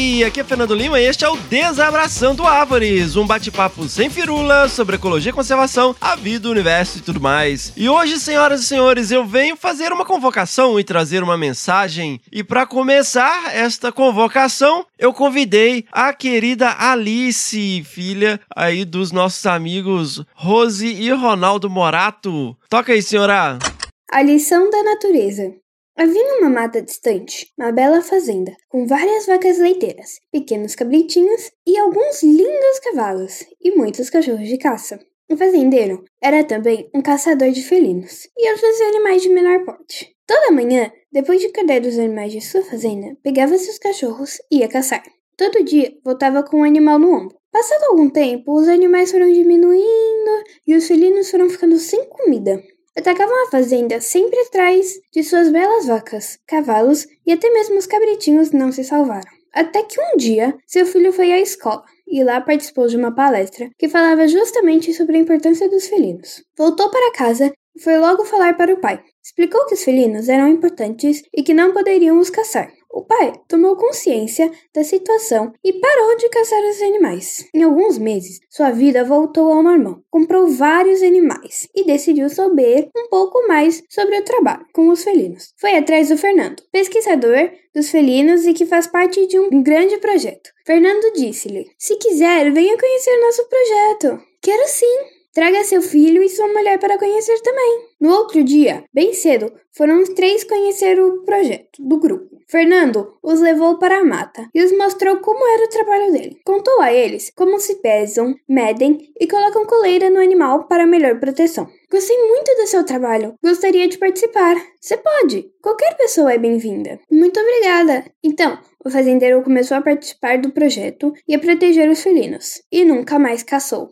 Howdy, aqui é Fernando Lima e este é o Desabraçando Árvores, um bate-papo sem firula sobre ecologia, conservação, a vida, o universo e tudo mais. E hoje, senhoras e senhores, eu venho fazer uma convocação e trazer uma mensagem. E para começar esta convocação, eu convidei a querida Alice, filha aí dos nossos amigos Rose e Ronaldo Morato. Toca aí, senhora. A lição da natureza. Havia uma mata distante, uma bela fazenda, com várias vacas leiteiras, pequenos cabritinhos e alguns lindos cavalos, e muitos cachorros de caça. O fazendeiro era também um caçador de felinos e outros animais de menor porte. Toda manhã, depois de cuidar dos animais de sua fazenda, pegava seus cachorros e ia caçar. Todo dia voltava com um animal no ombro. Passado algum tempo, os animais foram diminuindo e os felinos foram ficando sem comida. Atacavam a fazenda sempre atrás de suas belas vacas, cavalos e até mesmo os cabritinhos não se salvaram. Até que um dia seu filho foi à escola e lá participou de uma palestra que falava justamente sobre a importância dos felinos. Voltou para casa e foi logo falar para o pai. Explicou que os felinos eram importantes e que não poderiam os caçar. O pai tomou consciência da situação e parou de caçar os animais. Em alguns meses, sua vida voltou ao normal. Comprou vários animais e decidiu saber um pouco mais sobre o trabalho com os felinos. Foi atrás do Fernando, pesquisador dos felinos e que faz parte de um grande projeto. Fernando disse-lhe: Se quiser, venha conhecer nosso projeto. Quero sim, Traga seu filho e sua mulher para conhecer também. No outro dia, bem cedo, foram os três conhecer o projeto do grupo. Fernando os levou para a mata e os mostrou como era o trabalho dele. Contou a eles como se pesam, medem e colocam coleira no animal para melhor proteção. Gostei muito do seu trabalho. Gostaria de participar. Você pode. Qualquer pessoa é bem-vinda. Muito obrigada. Então, o fazendeiro começou a participar do projeto e a proteger os felinos. E nunca mais caçou.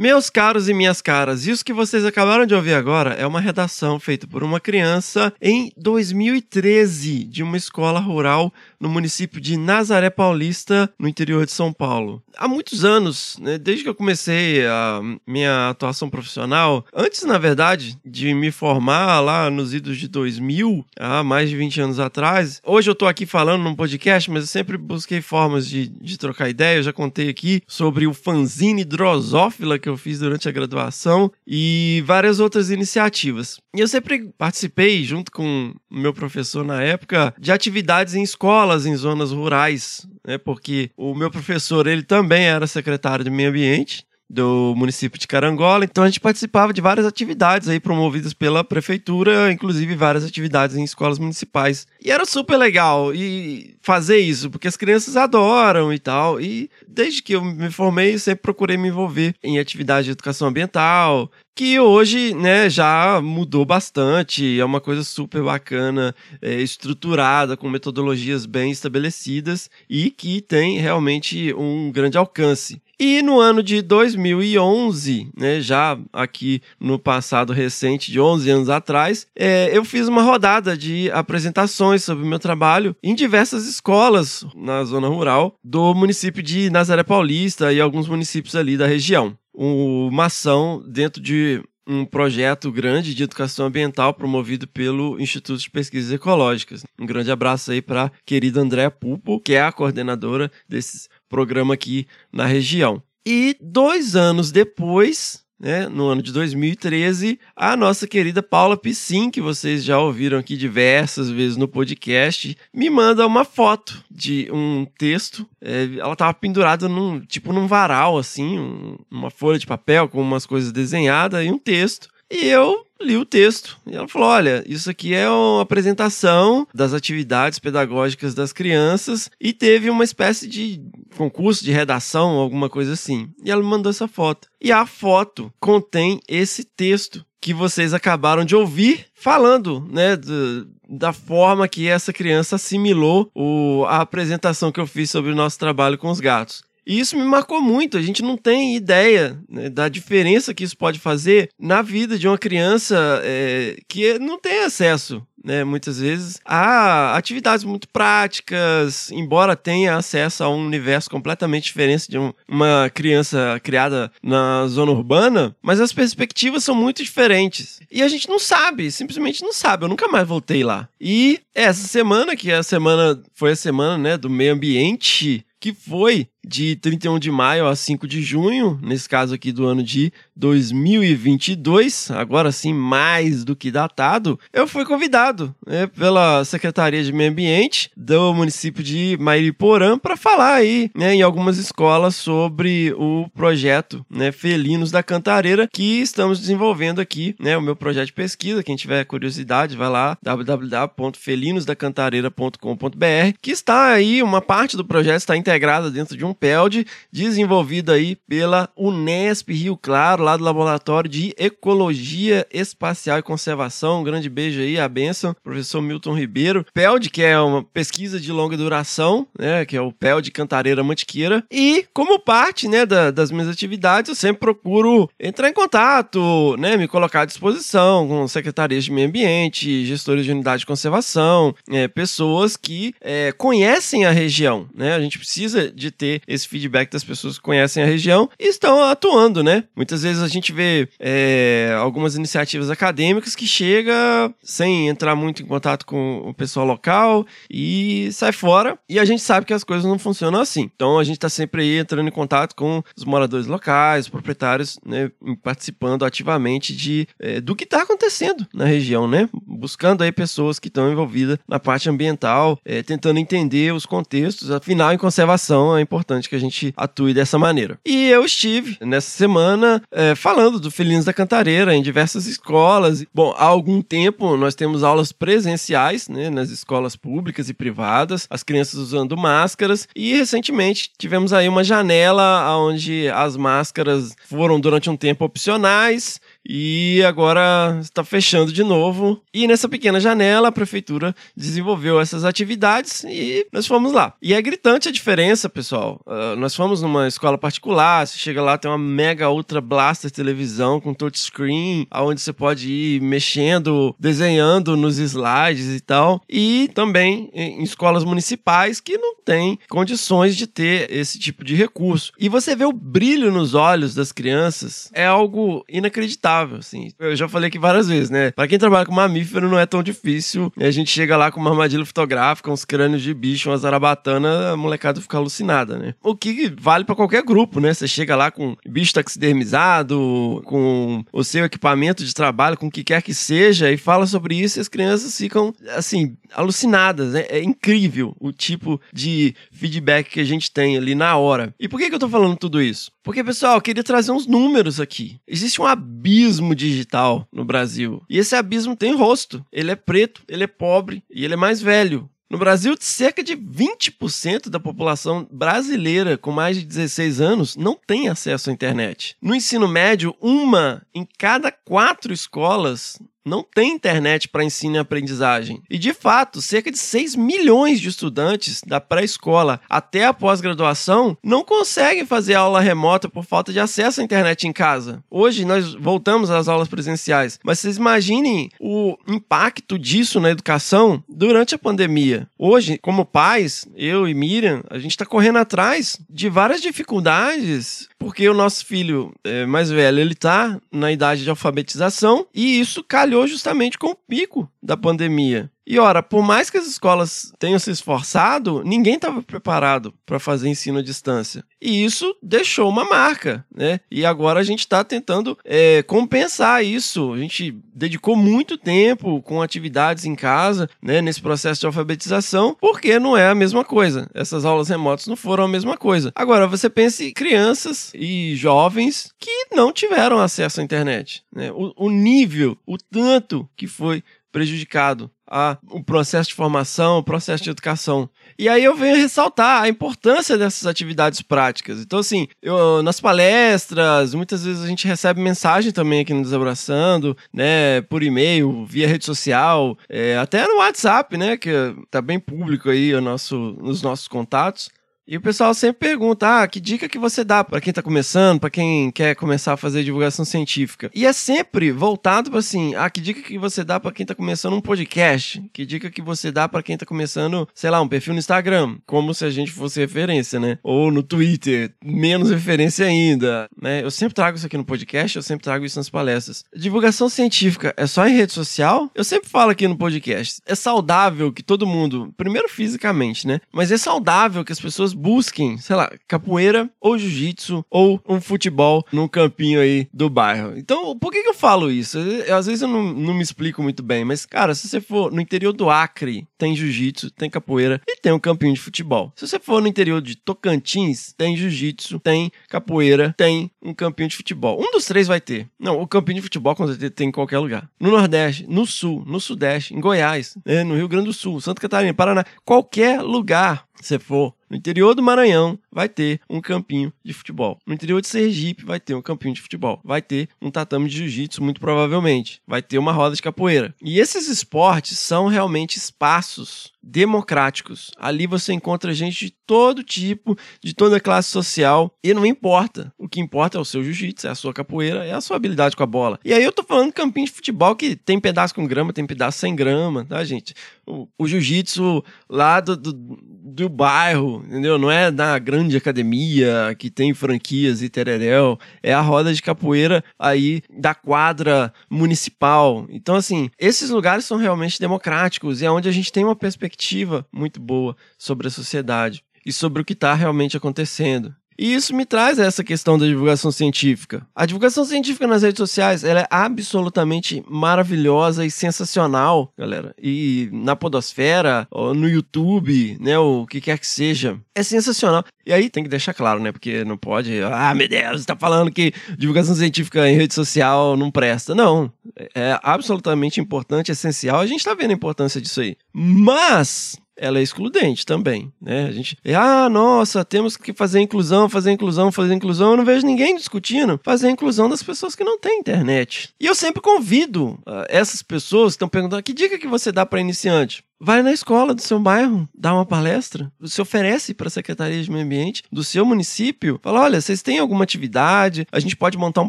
Meus caros e minhas caras, isso que vocês acabaram de ouvir agora é uma redação feita por uma criança em 2013 de uma escola rural no município de Nazaré Paulista, no interior de São Paulo. Há muitos anos, né, desde que eu comecei a minha atuação profissional, antes, na verdade, de me formar lá nos idos de 2000, há mais de 20 anos atrás, hoje eu tô aqui falando num podcast, mas eu sempre busquei formas de, de trocar ideia. Eu já contei aqui sobre o fanzine Drosófila que eu fiz durante a graduação e várias outras iniciativas. E eu sempre participei, junto com o meu professor na época, de atividades em escolas em zonas rurais, né? Porque o meu professor, ele também era secretário de meio ambiente do município de Carangola. Então a gente participava de várias atividades aí promovidas pela prefeitura, inclusive várias atividades em escolas municipais. E era super legal e fazer isso, porque as crianças adoram e tal. E desde que eu me formei, sempre procurei me envolver em atividade de educação ambiental, que hoje, né, já mudou bastante, é uma coisa super bacana, é, estruturada, com metodologias bem estabelecidas e que tem realmente um grande alcance. E no ano de 2011, né, já aqui no passado recente, de 11 anos atrás, é, eu fiz uma rodada de apresentações sobre o meu trabalho em diversas escolas na zona rural do município de Nazaré Paulista e alguns municípios ali da região. Uma ação dentro de um projeto grande de educação ambiental promovido pelo Instituto de Pesquisas Ecológicas. Um grande abraço aí para a querida Andréa Pupo, que é a coordenadora desse programa aqui na região. E dois anos depois, né, no ano de 2013, a nossa querida Paula Piscin, que vocês já ouviram aqui diversas vezes no podcast, me manda uma foto de um texto. É, ela estava pendurada num tipo num varal, assim, um, uma folha de papel com umas coisas desenhadas e um texto. E eu li o texto e ela falou: Olha, isso aqui é uma apresentação das atividades pedagógicas das crianças e teve uma espécie de concurso de redação, alguma coisa assim. E ela me mandou essa foto. E a foto contém esse texto que vocês acabaram de ouvir falando, né, do, da forma que essa criança assimilou o, a apresentação que eu fiz sobre o nosso trabalho com os gatos. E isso me marcou muito. A gente não tem ideia né, da diferença que isso pode fazer na vida de uma criança é, que não tem acesso né, muitas vezes, a atividades muito práticas, embora tenha acesso a um universo completamente diferente de um, uma criança criada na zona urbana, mas as perspectivas são muito diferentes. E a gente não sabe, simplesmente não sabe. Eu nunca mais voltei lá. E essa semana, que é a semana, foi a semana, né, do meio ambiente, que foi de 31 de maio a 5 de junho, nesse caso aqui do ano de 2022, agora sim mais do que datado, eu fui convidado né, pela Secretaria de Meio Ambiente do município de Mairiporã para falar aí né, em algumas escolas sobre o projeto né, Felinos da Cantareira que estamos desenvolvendo aqui, né, o meu projeto de pesquisa, quem tiver curiosidade vai lá, www.felinosdacantareira.com.br, que está aí, uma parte do projeto está integrada dentro de um PELD, desenvolvido aí pela Unesp Rio Claro, lá do Laboratório de Ecologia Espacial e Conservação. Um grande beijo aí, a benção, professor Milton Ribeiro. PELD, que é uma pesquisa de longa duração, né, que é o PELD Cantareira Mantiqueira. E como parte, né, da, das minhas atividades, eu sempre procuro entrar em contato, né, me colocar à disposição com secretarias de meio ambiente, gestores de unidade de conservação, é, pessoas que é, conhecem a região, né? A gente precisa de ter esse feedback das pessoas que conhecem a região e estão atuando, né? Muitas vezes a gente vê é, algumas iniciativas acadêmicas que chega sem entrar muito em contato com o pessoal local e sai fora e a gente sabe que as coisas não funcionam assim. Então a gente está sempre aí entrando em contato com os moradores locais, os proprietários, né, participando ativamente de é, do que está acontecendo na região, né? Buscando aí pessoas que estão envolvidas na parte ambiental, é, tentando entender os contextos. Afinal, em conservação é importante importante que a gente atue dessa maneira. E eu estive nessa semana é, falando do Felinos da Cantareira em diversas escolas. Bom, há algum tempo nós temos aulas presenciais né, nas escolas públicas e privadas, as crianças usando máscaras, e recentemente tivemos aí uma janela onde as máscaras foram durante um tempo opcionais e agora está fechando de novo. E nessa pequena janela, a prefeitura desenvolveu essas atividades e nós fomos lá. E é gritante a diferença, pessoal. Uh, nós fomos numa escola particular, você chega lá, tem uma mega ultra blaster televisão com touchscreen, onde você pode ir mexendo, desenhando nos slides e tal. E também em escolas municipais que não têm condições de ter esse tipo de recurso. E você vê o brilho nos olhos das crianças, é algo inacreditável assim. Eu já falei aqui várias vezes, né? Pra quem trabalha com mamífero não é tão difícil. A gente chega lá com uma armadilha fotográfica, uns crânios de bicho, uma zarabatana, a molecada fica alucinada, né? O que vale para qualquer grupo, né? Você chega lá com bicho taxidermizado, com o seu equipamento de trabalho, com o que quer que seja, e fala sobre isso e as crianças ficam, assim, alucinadas. Né? É incrível o tipo de feedback que a gente tem ali na hora. E por que, que eu tô falando tudo isso? Porque, pessoal, eu queria trazer uns números aqui. Existe um abismo digital no Brasil. E esse abismo tem rosto. Ele é preto, ele é pobre e ele é mais velho. No Brasil, cerca de 20% da população brasileira com mais de 16 anos não tem acesso à internet. No ensino médio, uma em cada quatro escolas não tem internet para ensino e aprendizagem. E de fato, cerca de 6 milhões de estudantes da pré-escola até a pós-graduação não conseguem fazer aula remota por falta de acesso à internet em casa. Hoje nós voltamos às aulas presenciais, mas vocês imaginem o impacto disso na educação durante a pandemia. Hoje, como pais, eu e Miriam, a gente está correndo atrás de várias dificuldades porque o nosso filho é, mais velho ele está na idade de alfabetização e isso calhou justamente com o pico da pandemia. E ora, por mais que as escolas tenham se esforçado, ninguém estava preparado para fazer ensino à distância. E isso deixou uma marca, né? E agora a gente está tentando é, compensar isso. A gente dedicou muito tempo com atividades em casa, né? Nesse processo de alfabetização, porque não é a mesma coisa. Essas aulas remotas não foram a mesma coisa. Agora, você pense em crianças e jovens que não tiveram acesso à internet. Né? O, o nível, o tanto que foi prejudicado a, o processo de formação, o processo de educação. E aí eu venho ressaltar a importância dessas atividades práticas. Então, assim, eu, nas palestras, muitas vezes a gente recebe mensagem também aqui no Desabraçando, né, por e-mail, via rede social, é, até no WhatsApp, né, que tá bem público aí o nosso, nos nossos contatos. E o pessoal sempre pergunta: ah, que dica que você dá para quem tá começando, para quem quer começar a fazer divulgação científica? E é sempre voltado para assim: ah, que dica que você dá para quem tá começando um podcast? Que dica que você dá para quem tá começando, sei lá, um perfil no Instagram? Como se a gente fosse referência, né? Ou no Twitter, menos referência ainda, né? Eu sempre trago isso aqui no podcast, eu sempre trago isso nas palestras. Divulgação científica é só em rede social? Eu sempre falo aqui no podcast. É saudável que todo mundo, primeiro fisicamente, né? Mas é saudável que as pessoas busquem, sei lá, capoeira ou jiu-jitsu ou um futebol num campinho aí do bairro. Então, por que, que eu falo isso? Eu, às vezes eu não, não me explico muito bem, mas, cara, se você for no interior do Acre, tem jiu-jitsu, tem capoeira e tem um campinho de futebol. Se você for no interior de Tocantins, tem jiu-jitsu, tem capoeira, tem um campinho de futebol. Um dos três vai ter. Não, o campinho de futebol com certeza tem em qualquer lugar. No Nordeste, no Sul, no Sudeste, em Goiás, né, no Rio Grande do Sul, Santa Catarina, Paraná, qualquer lugar você for no interior do Maranhão, vai ter um campinho de futebol. No interior de Sergipe, vai ter um campinho de futebol. Vai ter um tatame de jiu-jitsu, muito provavelmente. Vai ter uma roda de capoeira. E esses esportes são realmente espaços democráticos. Ali você encontra gente de todo tipo, de toda classe social, e não importa. O que importa é o seu jiu-jitsu, é a sua capoeira, é a sua habilidade com a bola. E aí eu tô falando campinho de futebol que tem pedaço com grama, tem pedaço sem grama, tá, gente? O, o jiu-jitsu lá do, do, do bairro, entendeu? Não é da grande academia que tem franquias e tereréu, é a roda de capoeira aí da quadra municipal. Então, assim, esses lugares são realmente democráticos e é onde a gente tem uma perspectiva muito boa sobre a sociedade e sobre o que está realmente acontecendo. E isso me traz essa questão da divulgação científica. A divulgação científica nas redes sociais ela é absolutamente maravilhosa e sensacional, galera. E na podosfera, no YouTube, né, o que quer que seja, é sensacional. E aí tem que deixar claro, né, porque não pode, ah, meu Deus, está falando que divulgação científica em rede social não presta. Não, é absolutamente importante, essencial. A gente está vendo a importância disso aí. Mas ela é excludente também, né? A gente, ah, nossa, temos que fazer inclusão, fazer inclusão, fazer inclusão. Eu não vejo ninguém discutindo fazer inclusão das pessoas que não têm internet. E eu sempre convido uh, essas pessoas que estão perguntando que dica que você dá para iniciante. Vai na escola do seu bairro, dá uma palestra, se oferece para a Secretaria de Meio Ambiente do seu município, fala: olha, vocês têm alguma atividade, a gente pode montar um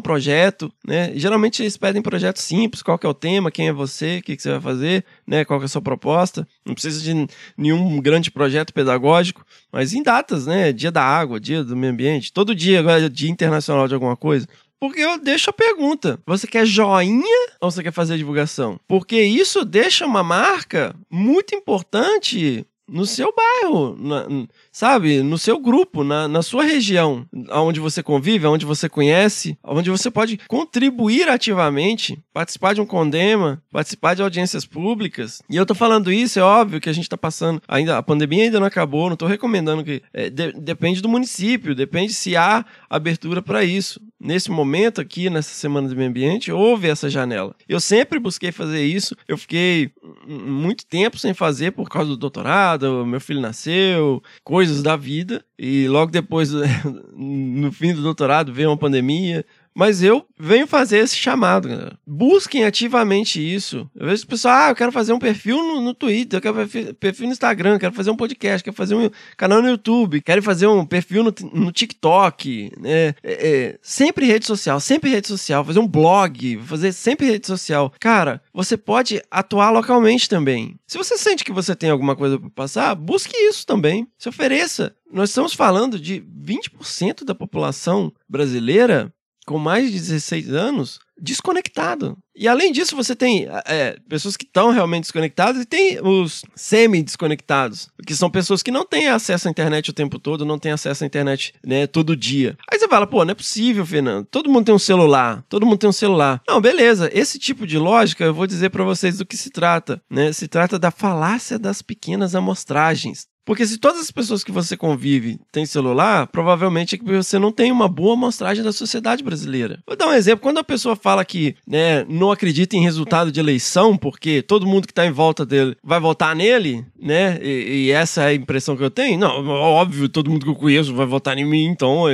projeto, né? Geralmente eles pedem projetos simples, qual que é o tema, quem é você, o que, que você vai fazer, né? Qual que é a sua proposta. Não precisa de nenhum grande projeto pedagógico, mas em datas, né? Dia da água, dia do meio ambiente, todo dia agora é dia internacional de alguma coisa. Porque eu deixo a pergunta: você quer joinha ou você quer fazer divulgação? Porque isso deixa uma marca muito importante no seu bairro, na, sabe? No seu grupo, na, na sua região, onde você convive, onde você conhece, onde você pode contribuir ativamente, participar de um condema, participar de audiências públicas. E eu tô falando isso, é óbvio que a gente tá passando, ainda a pandemia ainda não acabou, não tô recomendando que. É, de, depende do município, depende se há abertura para isso. Nesse momento aqui, nessa semana do meio ambiente, houve essa janela. Eu sempre busquei fazer isso, eu fiquei muito tempo sem fazer por causa do doutorado, meu filho nasceu, coisas da vida e logo depois, no fim do doutorado, veio uma pandemia. Mas eu venho fazer esse chamado, galera. Busquem ativamente isso. Eu vejo o pessoal, ah, eu quero fazer um perfil no, no Twitter, eu quero fazer perfil no Instagram, quero fazer um podcast, quero fazer um canal no YouTube, quero fazer um perfil no, no TikTok, né? É, é, sempre rede social, sempre rede social, fazer um blog, fazer sempre rede social. Cara, você pode atuar localmente também. Se você sente que você tem alguma coisa para passar, busque isso também. Se ofereça. Nós estamos falando de 20% da população brasileira com mais de 16 anos desconectado. E além disso, você tem é, pessoas que estão realmente desconectadas e tem os semi-desconectados, que são pessoas que não têm acesso à internet o tempo todo, não têm acesso à internet né, todo dia. Aí você fala, pô, não é possível, Fernando. Todo mundo tem um celular, todo mundo tem um celular. Não, beleza. Esse tipo de lógica, eu vou dizer para vocês do que se trata. Né? Se trata da falácia das pequenas amostragens. Porque se todas as pessoas que você convive têm celular, provavelmente é que você não tem uma boa amostragem da sociedade brasileira. Vou dar um exemplo. Quando a pessoa fala que né, não acredita em resultado de eleição, porque todo mundo que está em volta dele vai votar nele, né? E, e, essa é a impressão que eu tenho. Não, óbvio, todo mundo que eu conheço vai votar em mim, então a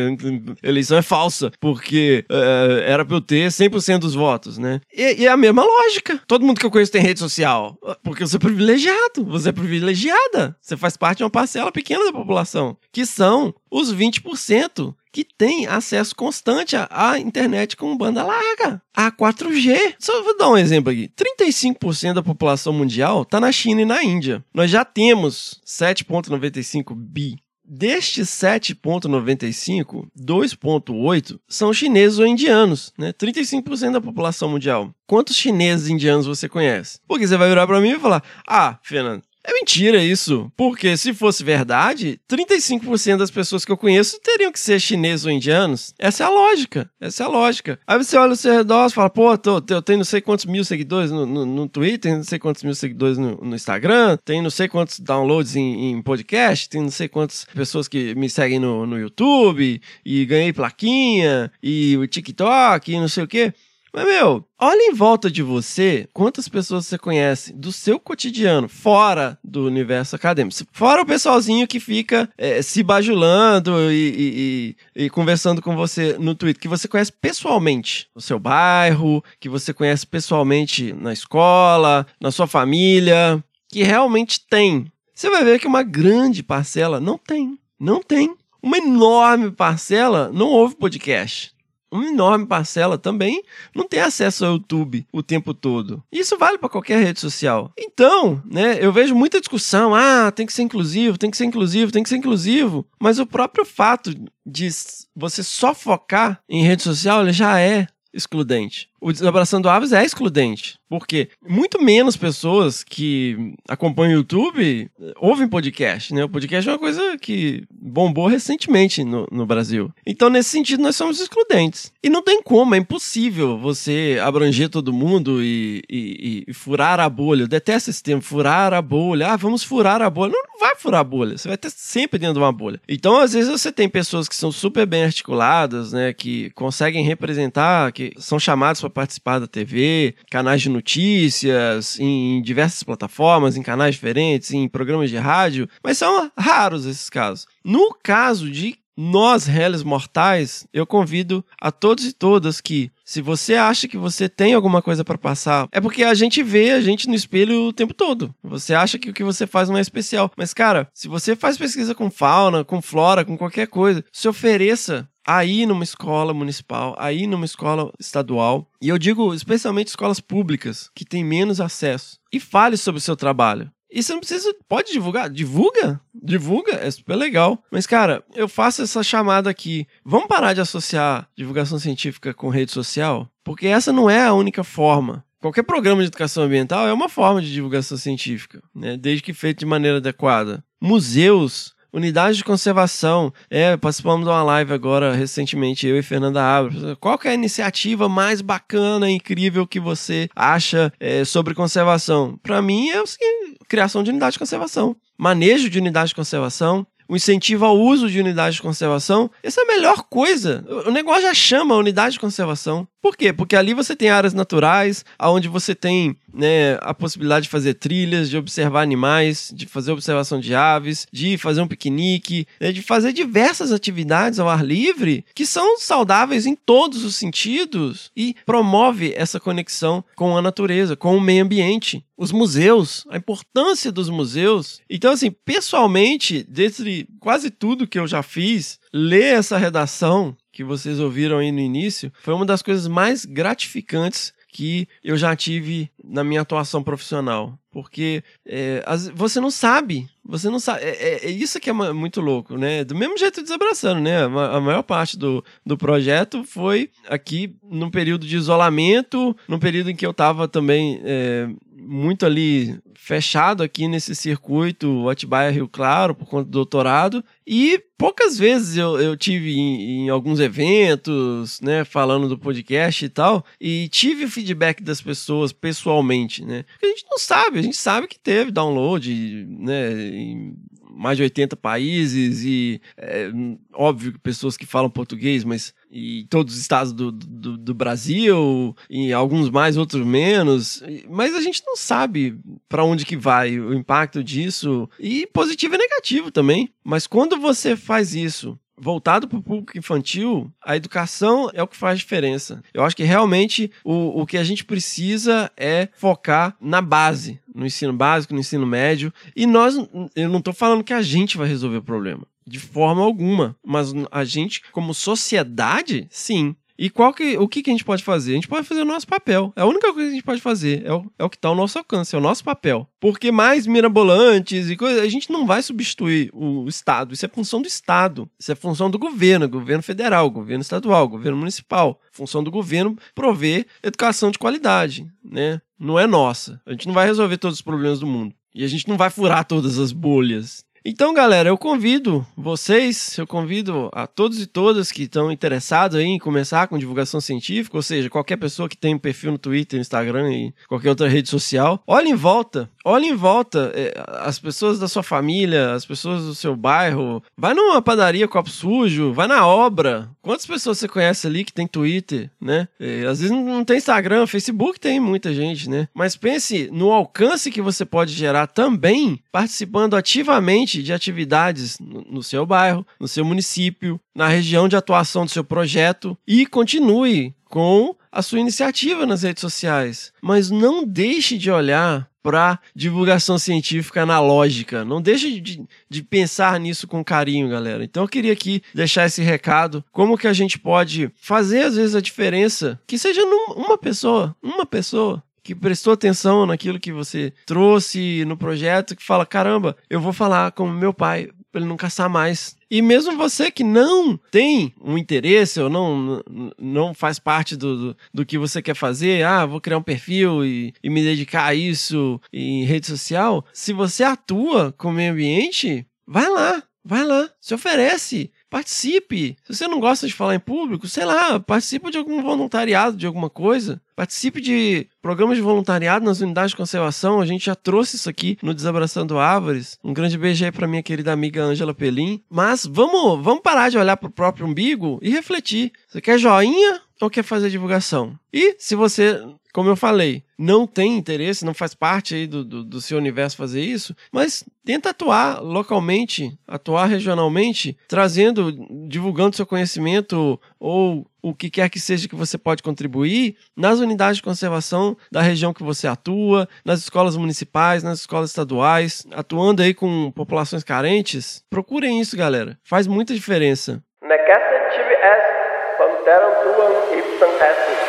eleição é falsa, porque uh, era pra eu ter 100% dos votos, né? E é a mesma lógica. Todo mundo que eu conheço tem rede social, porque você é privilegiado, você é privilegiada, você faz parte parte de uma parcela pequena da população, que são os 20% que tem acesso constante à internet com banda larga, a 4G. Só vou dar um exemplo aqui. 35% da população mundial está na China e na Índia. Nós já temos 7.95 bi Destes 7,95, 2,8 são chineses ou indianos, né? 35% da população mundial. Quantos chineses e indianos você conhece? Porque você vai virar para mim e falar: Ah, Fernando, é mentira isso. Porque se fosse verdade, 35% das pessoas que eu conheço teriam que ser chineses ou indianos. Essa é a lógica. Essa é a lógica. Aí você olha o seu redor e fala, pô, tô, eu tenho não sei quantos mil seguidores no, no, no Twitter, não sei quantos mil seguidores no, no Instagram, tem não sei quantos downloads em, em, podcast, tem não sei quantas pessoas que me seguem no, no YouTube, e ganhei plaquinha, e o TikTok, e não sei o quê. Mas, meu, olha em volta de você quantas pessoas você conhece do seu cotidiano, fora do universo acadêmico. Fora o pessoalzinho que fica é, se bajulando e, e, e, conversando com você no Twitter, que você conhece pessoalmente no seu bairro, que você conhece pessoalmente na escola, na sua família, que realmente tem. Você vai ver que uma grande parcela não tem. Não tem. Uma enorme parcela não ouve podcast uma enorme parcela também não tem acesso ao YouTube o tempo todo. Isso vale para qualquer rede social. Então, né, eu vejo muita discussão, ah, tem que ser inclusivo, tem que ser inclusivo, tem que ser inclusivo, mas o próprio fato de você só focar em rede social, ele já é excludente. O Desabraçando Aves é excludente. Porque muito menos pessoas que acompanham o YouTube ouvem podcast, né? O podcast é uma coisa que bombou recentemente no, no Brasil. Então, nesse sentido, nós somos excludentes. E não tem como, é impossível você abranger todo mundo e, e, e furar a bolha. Eu detesto esse termo, furar a bolha. Ah, vamos furar a bolha. Não, não vai furar a bolha. Você vai estar sempre dentro de uma bolha. Então, às vezes, você tem pessoas que são super bem articuladas, né? Que conseguem representar, que são chamados para participar da TV, canais de notícias, em diversas plataformas, em canais diferentes, em programas de rádio, mas são raros esses casos. No caso de nós, réis mortais, eu convido a todos e todas que, se você acha que você tem alguma coisa para passar, é porque a gente vê a gente no espelho o tempo todo. Você acha que o que você faz não é especial. Mas, cara, se você faz pesquisa com fauna, com flora, com qualquer coisa, se ofereça aí numa escola municipal, aí numa escola estadual, e eu digo especialmente escolas públicas que têm menos acesso, e fale sobre o seu trabalho. E você não precisa. Pode divulgar? Divulga? Divulga, é super legal. Mas, cara, eu faço essa chamada aqui. Vamos parar de associar divulgação científica com rede social? Porque essa não é a única forma. Qualquer programa de educação ambiental é uma forma de divulgação científica, né? desde que feito de maneira adequada. Museus Unidade de conservação. É, participamos de uma live agora recentemente, eu e Fernanda Abra. Qual é a iniciativa mais bacana, incrível que você acha é, sobre conservação? Para mim é seguinte: criação de unidade de conservação. Manejo de unidade de conservação, o incentivo ao uso de unidades de conservação, essa é a melhor coisa. O negócio já chama unidade de conservação. Por quê? Porque ali você tem áreas naturais, onde você tem né, a possibilidade de fazer trilhas, de observar animais, de fazer observação de aves, de fazer um piquenique, né, de fazer diversas atividades ao ar livre que são saudáveis em todos os sentidos e promove essa conexão com a natureza, com o meio ambiente. Os museus, a importância dos museus. Então, assim, pessoalmente, dentre quase tudo que eu já fiz, ler essa redação que vocês ouviram aí no início, foi uma das coisas mais gratificantes que eu já tive na minha atuação profissional. Porque é, você não sabe, você não sabe. É, é, é isso que é muito louco, né? Do mesmo jeito desabraçando, né? A maior parte do, do projeto foi aqui num período de isolamento, num período em que eu estava também é, muito ali fechado aqui nesse circuito Atibaia Rio Claro por conta do doutorado e poucas vezes eu, eu tive em, em, alguns eventos, né, falando do podcast e tal, e tive o feedback das pessoas pessoalmente, né? A gente não sabe, a gente sabe que teve download, né, em mais de 80 países e é, óbvio pessoas que falam português, mas em todos os estados do, do, do, Brasil, em alguns mais, outros menos, mas a gente não sabe para onde que vai o impacto disso, e positivo e negativo também. Mas quando você faz isso voltado para o público infantil, a educação é o que faz diferença. Eu acho que realmente o, o que a gente precisa é focar na base, no ensino básico, no ensino médio. E nós, eu não estou falando que a gente vai resolver o problema. De forma alguma. Mas a gente, como sociedade, sim. E qual que, o que, que a gente pode fazer? A gente pode fazer o nosso papel. É a única coisa que a gente pode fazer. É o, é o que está ao nosso alcance, é o nosso papel. Porque mais mirabolantes e coisas, a gente não vai substituir o Estado. Isso é função do Estado. Isso é função do governo, governo federal, governo estadual, governo municipal. Função do governo prover educação de qualidade, né? Não é nossa. A gente não vai resolver todos os problemas do mundo. E a gente não vai furar todas as bolhas. Então, galera, eu convido vocês, eu convido a todos e todas que estão interessados em começar com divulgação científica, ou seja, qualquer pessoa que tem um perfil no Twitter, Instagram e qualquer outra rede social, olhe em volta, olhe em volta é, as pessoas da sua família, as pessoas do seu bairro, vai numa padaria copo sujo, vai na obra. Quantas pessoas você conhece ali que tem Twitter, né? É, às vezes não tem Instagram, Facebook tem muita gente, né? Mas pense no alcance que você pode gerar também participando ativamente de atividades no seu bairro, no seu município, na região de atuação do seu projeto e continue com a sua iniciativa nas redes sociais. Mas não deixe de olhar para divulgação científica analógica. Não deixe de, de, pensar nisso com carinho, galera. Então eu queria aqui deixar esse recado. Como que a gente pode fazer, às vezes, a diferença? Que seja num, uma pessoa, uma pessoa que prestou atenção naquilo que você trouxe no projeto, que fala: caramba, eu vou falar com meu pai para ele não caçar mais. E mesmo você que não tem um interesse ou não, não faz parte do, do, do que você quer fazer, ah, vou criar um perfil e, e me dedicar a isso em rede social, se você atua com o meio ambiente, vai lá, vai lá, se oferece. Participe. Se você não gosta de falar em público, sei lá, participe de algum voluntariado, de alguma coisa. Participe de programas de voluntariado nas unidades de conservação. A gente já trouxe isso aqui no Desabraçando Árvores. Um grande beijo aí para minha querida amiga Ângela Pelim. Mas vamos, vamos parar de olhar para o próprio umbigo e refletir. Você quer joinha ou quer fazer divulgação? E se você como eu falei, não tem interesse, não faz parte aí do, do, do, seu universo fazer isso, mas tenta atuar localmente, atuar regionalmente, trazendo, divulgando seu conhecimento ou o que quer que seja que você pode contribuir nas unidades de conservação da região que você atua, nas escolas municipais, nas escolas estaduais, atuando aí com populações carentes. Procurem isso, galera. Faz muita diferença. Necesse tive panteram tuam ipsam estis.